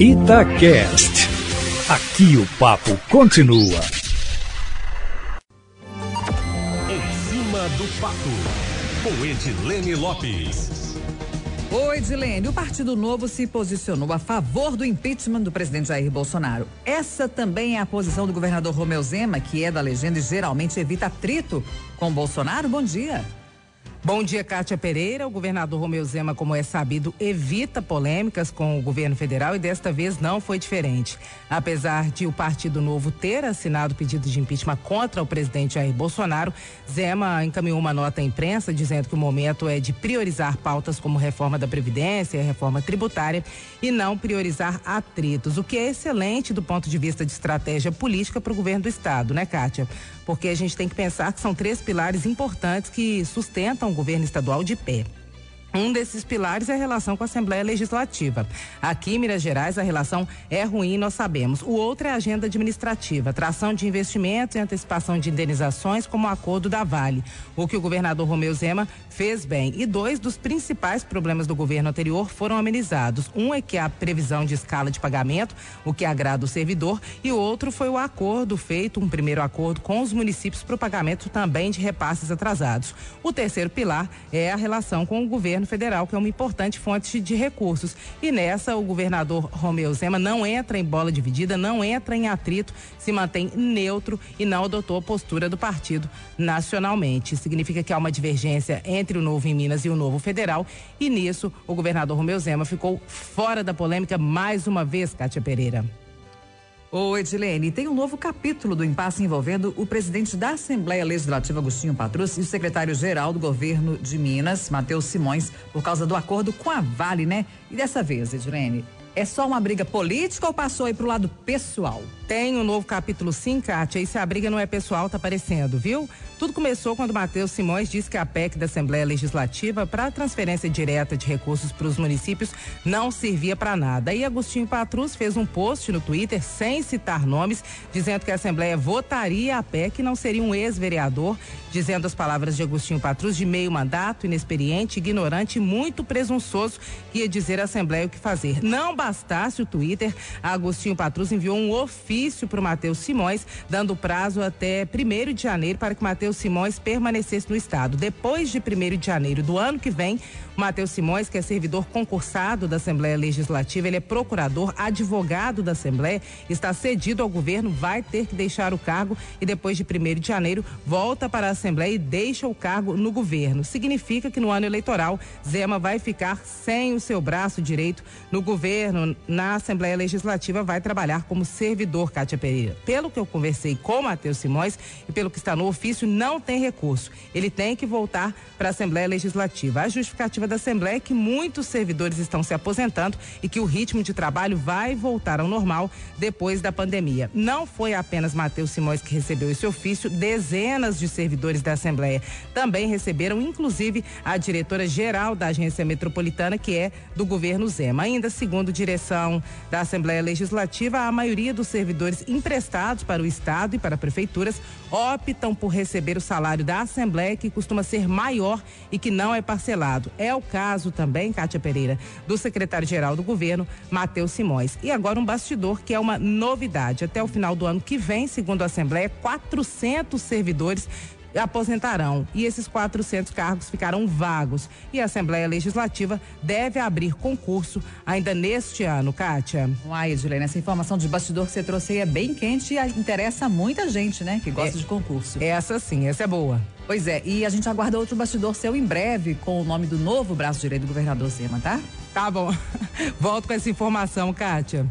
Itacast. Aqui o papo continua. Em cima do pato, com Edilene Lopes. Oi, Edilene. O Partido Novo se posicionou a favor do impeachment do presidente Jair Bolsonaro. Essa também é a posição do governador Romeu Zema, que é da legenda e geralmente evita atrito com Bolsonaro. Bom dia. Bom dia, Kátia Pereira. O governador Romeu Zema, como é sabido, evita polêmicas com o governo federal e desta vez não foi diferente. Apesar de o Partido Novo ter assinado pedido de impeachment contra o presidente Jair Bolsonaro, Zema encaminhou uma nota à imprensa dizendo que o momento é de priorizar pautas como reforma da Previdência reforma tributária e não priorizar atritos, o que é excelente do ponto de vista de estratégia política para o governo do Estado, né, Kátia? Porque a gente tem que pensar que são três pilares importantes que sustentam governo estadual de pé. Um desses pilares é a relação com a Assembleia Legislativa. Aqui em Minas Gerais, a relação é ruim, nós sabemos. O outro é a agenda administrativa, tração de investimentos e antecipação de indenizações, como o acordo da Vale. O que o governador Romeu Zema fez bem. E dois dos principais problemas do governo anterior foram amenizados. Um é que a previsão de escala de pagamento, o que agrada o servidor, e o outro foi o acordo feito, um primeiro acordo com os municípios para o pagamento também de repasses atrasados. O terceiro pilar é a relação com o governo governo federal, que é uma importante fonte de recursos. E nessa, o governador Romeu Zema não entra em bola dividida, não entra em atrito, se mantém neutro e não adotou a postura do partido nacionalmente. Significa que há uma divergência entre o novo em Minas e o novo federal. E nisso, o governador Romeu Zema ficou fora da polêmica mais uma vez, Kátia Pereira. Ô Edilene, tem um novo capítulo do impasse envolvendo o presidente da Assembleia Legislativa, Agostinho Patrus, e o secretário-geral do governo de Minas, Matheus Simões, por causa do acordo com a Vale, né? E dessa vez, Edilene, é só uma briga política ou passou aí pro lado pessoal? Tem um novo capítulo sim, Kátia, e se a briga não é pessoal, tá aparecendo, viu? Tudo começou quando Matheus Simões disse que a PEC da Assembleia Legislativa para transferência direta de recursos para os municípios não servia para nada. E Agostinho Patrus fez um post no Twitter sem citar nomes, dizendo que a Assembleia votaria a PEC e não seria um ex-vereador, dizendo as palavras de Agostinho Patrus de meio mandato, inexperiente, ignorante e muito presunçoso, que ia dizer à Assembleia o que fazer. Não bastasse o Twitter, Agostinho Patrus enviou um ofício para o Matheus Simões, dando prazo até 1 de janeiro para que Matheus Simões permanecesse no Estado. Depois de 1 de janeiro do ano que vem, Matheus Simões, que é servidor concursado da Assembleia Legislativa, ele é procurador, advogado da Assembleia, está cedido ao governo, vai ter que deixar o cargo e depois de 1 de janeiro volta para a Assembleia e deixa o cargo no governo. Significa que no ano eleitoral, Zema vai ficar sem o seu braço direito no governo, na Assembleia Legislativa, vai trabalhar como servidor, Cátia Pereira. Pelo que eu conversei com Matheus Simões e pelo que está no ofício, não tem recurso. Ele tem que voltar para a Assembleia Legislativa. A justificativa da Assembleia é que muitos servidores estão se aposentando e que o ritmo de trabalho vai voltar ao normal depois da pandemia. Não foi apenas Matheus Simões que recebeu esse ofício, dezenas de servidores da Assembleia também receberam, inclusive a diretora-geral da Agência Metropolitana, que é do governo Zema. Ainda segundo direção da Assembleia Legislativa, a maioria dos servidores emprestados para o Estado e para prefeituras optam por receber o salário da Assembleia, que costuma ser maior e que não é parcelado. É o caso também, Kátia Pereira, do secretário-geral do governo, Matheus Simões. E agora um bastidor que é uma novidade. Até o final do ano que vem, segundo a Assembleia, 400 servidores aposentarão e esses 400 cargos ficarão vagos e a Assembleia Legislativa deve abrir concurso ainda neste ano, Kátia. Uai, Edilene, essa informação de bastidor que você trouxe aí é bem quente e interessa muita gente, né, que gosta é, de concurso. Essa sim, essa é boa. Pois é, e a gente aguarda outro bastidor seu em breve com o nome do novo braço direito do governador Zema, tá? Tá bom. Volto com essa informação, Kátia.